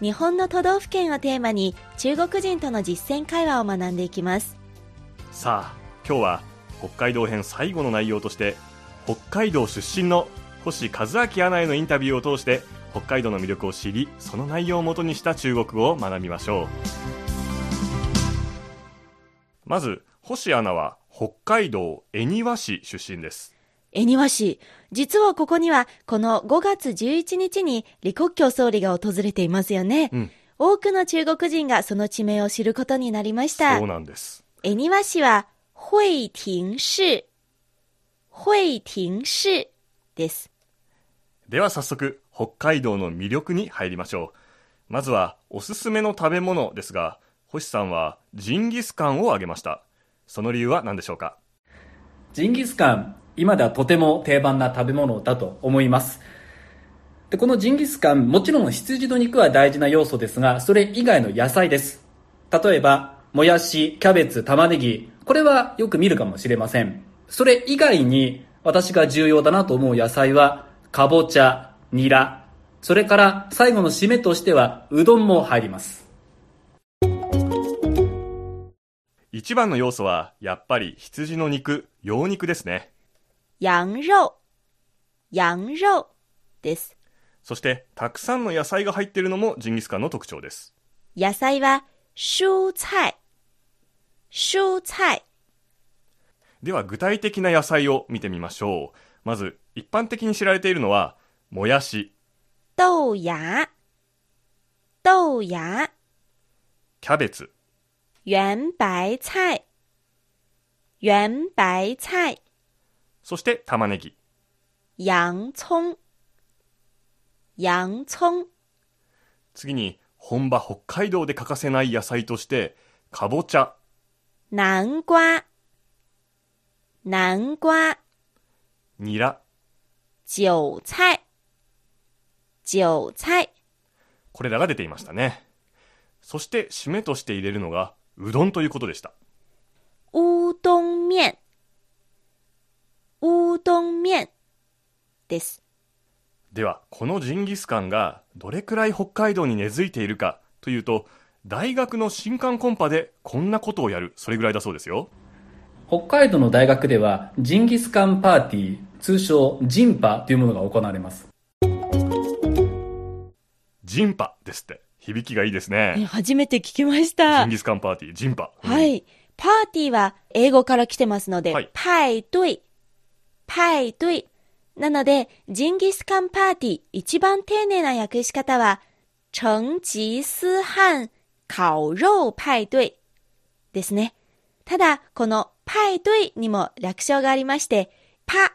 日本の都道府県をテーマに中国人との実践会話を学んでいきます。さあ今日は北海道編最後の内容として北海道出身の星和明アナへのインタビューを通して北海道の魅力を知りその内容をもとにした中国語を学びましょう。まず星アナは北海道恵庭市出身です。恵庭市実はここにはこの5月11日に李克強総理が訪れていますよね、うん。多くの中国人がその地名を知ることになりました。そうなんです。恵庭市は惠庭市惠庭市です。では早速北海道の魅力に入りましょう。まずはおすすめの食べ物ですが星さんはジンギスカンを挙げました。その理由は何でしょうか？ジンギスカン、今ではとても定番な食べ物だと思います。で、このジンギスカン、もちろん羊の肉は大事な要素ですが、それ以外の野菜です。例えば、もやし、キャベツ、玉ねぎ、これはよく見るかもしれません。それ以外に、私が重要だなと思う野菜は、かぼちゃ、ニラ、それから最後の締めとしては、うどんも入ります。一番の要素はやっぱり羊の肉羊肉ですね羊肉。羊肉。です。そしてたくさんの野菜が入っているのもジンギスカンの特徴です。野菜は蔬菜。蔬菜。では具体的な野菜を見てみましょう。まず一般的に知られているのはもやし。豆芽。豆芽。キャベツ。圆白菜。圆白菜そして玉ねぎ。洋葱。洋葱。次に本場北海道で欠かせない野菜としてかぼちゃ。南瓜。南瓜。ニラ。韭菜。韭菜。これらが出ていましたね。そして締めとして入れるのがうどんということでした乌冬面乌冬面です。ではこのジンギスカンがどれくらい北海道に根付いているかというと大学の新刊コンパでこんなことをやる。それぐらいだそうですよ。北海道の大学では、ジンギスカンパーティー、通称ジンパというものが行われます。ジンパですって。響きがいいですね。初めて聞きましジたンギスカンパーティージンパ。は、い。パーティーは英語から来てますので、はい。派对、派对。なので、ジンギスカンパーティー、一番丁寧な訳し方は、成吉思汗烤肉派对ですね。ただ、この派对にも略称がありまして、パ、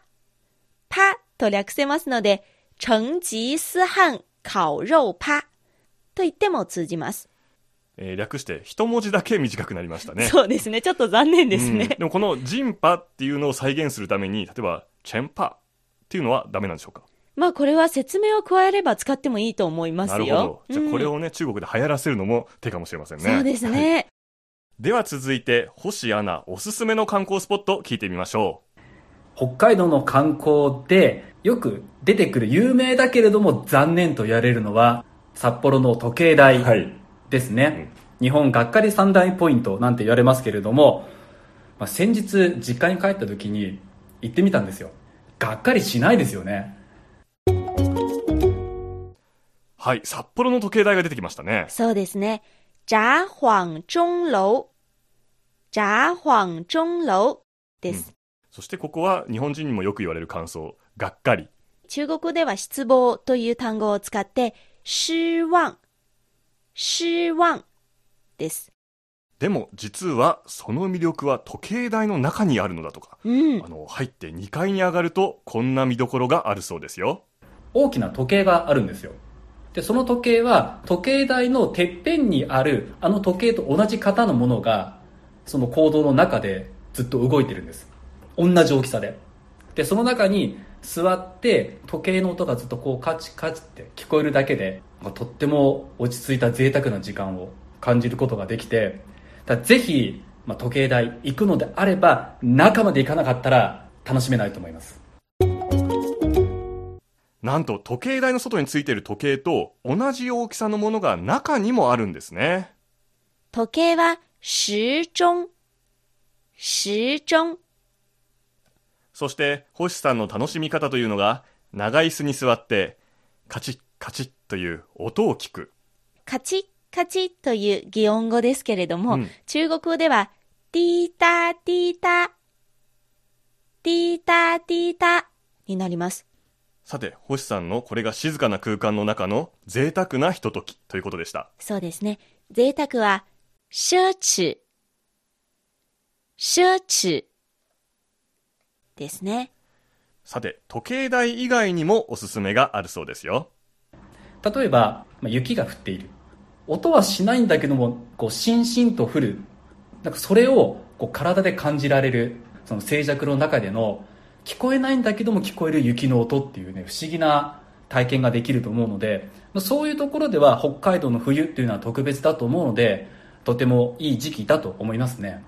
パと略せますので、成吉思汗烤肉パと言っても通じます。えー略して一文字だけ短くなりましたね。そうですね。ちょっと残念ですね。うん。でもこのジンパっていうのを再現するために例えばチェンパっていうのはダメなんでしょうか？まあこれは説明を加えれば使ってもいいと思いますよ。なるほど。じゃあこれうんをね、中国で流行らせるのも手かもしれませんね。そうですはい。ね。では続いて星アナおすすめの観光スポット聞いてみましょ北海道の観光でよく出てくる有名だけれども残念と言われるのは札幌の時計う台。はいですね、日本がっかり三大ポイントなんて言われますけれども、まあ、先日実家に帰った時に行ってみたんですよ。がっかりしないですよね。はい。札幌の時計台が出てきましたね。そうですね。札幌鐘楼。札幌鐘楼です。そしてここは日本人にもよく言われる感想。がっかり。中国では失望という単語を使って、失望、失望です。でも実はその魅力は時計台の中にあるのだとか、うんあ。の入って2階に上がるとこんな見どころがあるそうですよ大きな時計があるんですよで、その時計は時計台のてっぺんにあるあの時計と同じ型のものがその行動の中でずっと動いてるんです。同じ大きさで。で、その中に座って時計の音がずっとこうカチカチって聞こえるだけで、とっても落ち着いた贅沢な時間を感じることができて、だぜひ、まあ、時計台行くのであれば、中まで行かなかったら楽しめないと思います。なんと時計台の外についている時計と同じ大きさのものが中にもあるんですね。時計は時鐘。時鐘。そして星さんの楽しみ方というのが長椅子に座ってカチッカチッという音を聞く。カチッカチッという擬音語ですけれども、うん、中国語ではティータティータティータティータになります。さて、星さんのこれが静かな空間の中の贅沢なひとときということでした。そうですね。贅沢は、奢侈、奢侈ですね。さて、時計台以外にもおすすめがあるそうですよ。例えば、まあ、雪が降っている。音はしないんだけども、こう、しんしんと降る。なんかそれをこう体で感じられる、その静寂の中での聞こえないんだけども聞こえる雪の音っていうね、不思議な体験ができると思うので、そういうところでは北海道の冬っていうのは特別だと思うので、とてもいい時期だと思いますね。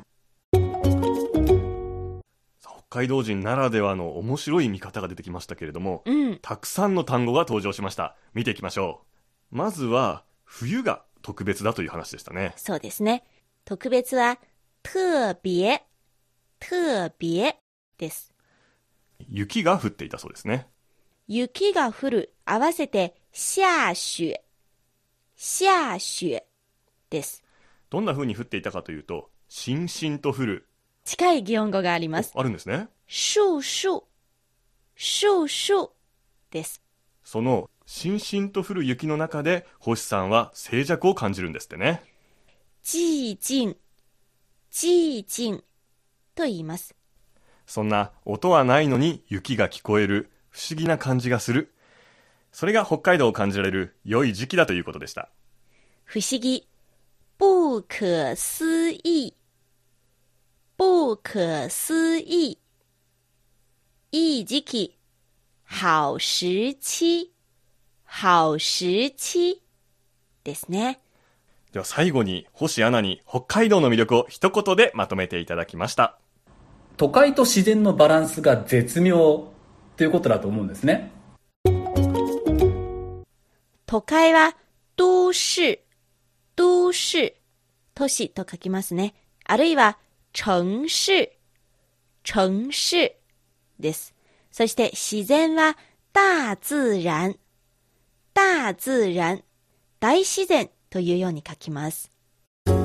北海道人ならではの面白い見方が出てきましたけれども、うん、たくさんの単語が登場しました。見ていきましょう。まずは、冬が特別だという話でしたね。そうですね。特別は、特別、特別です。雪が降っていたそうですね。雪が降る、合わせて、下雪、下雪です。どんな風に降っていたかというと、しんしんと降る。近い擬音語があります。あるんですね。シュシュ、シュシュです。その、しんしんと降る雪の中で、星さんは静寂を感じるんですってね。寂静、寂静と言います。そんな音はないのに雪が聞こえる不思議な感じがする。それが北海道を感じられる良い時期だということでした。不思議。不可思議。不可思議。いい時期。好時期。好時期。ですね。では最後に星アナに北海道の魅力を一言でまとめていただきました。都会と自然のバランスが絶妙ということだと思うんですね。都会は都市、都市、都市と書きますね。あるいは城市、城市。です。そして自然は大自然、大自然、大自然というように書きます。今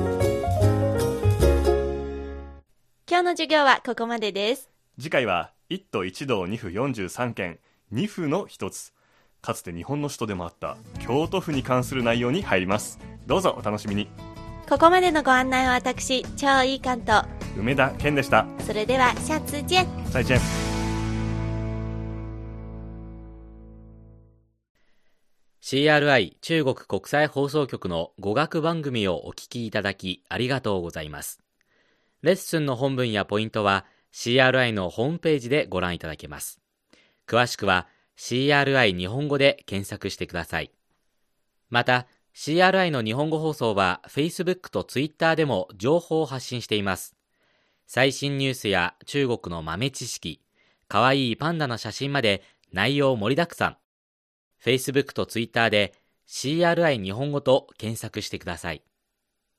日の授業はここまでです。次回は1都1道2府43県2府の一つ。かつて日本の首都でもあった京都府に関する内容に入ります。どうぞお楽しみに。ここまでのご案内は私超いい関東梅田健でしたそれではシャツ见再见 CRI 中国国際放送局の語学番組をお聞きいただきありがとうございますレッスンの本文やポイントは CRI のホームページでご覧いただけます。詳しくは CRI 日本語で検索してください。また、CRI の日本語放送は Facebook と Twitter でも情報を発信しています。最新ニュースや中国の豆知識、かわいいパンダの写真まで内容盛りだくさん。Facebook と Twitter で CRI 日本語と検索してください。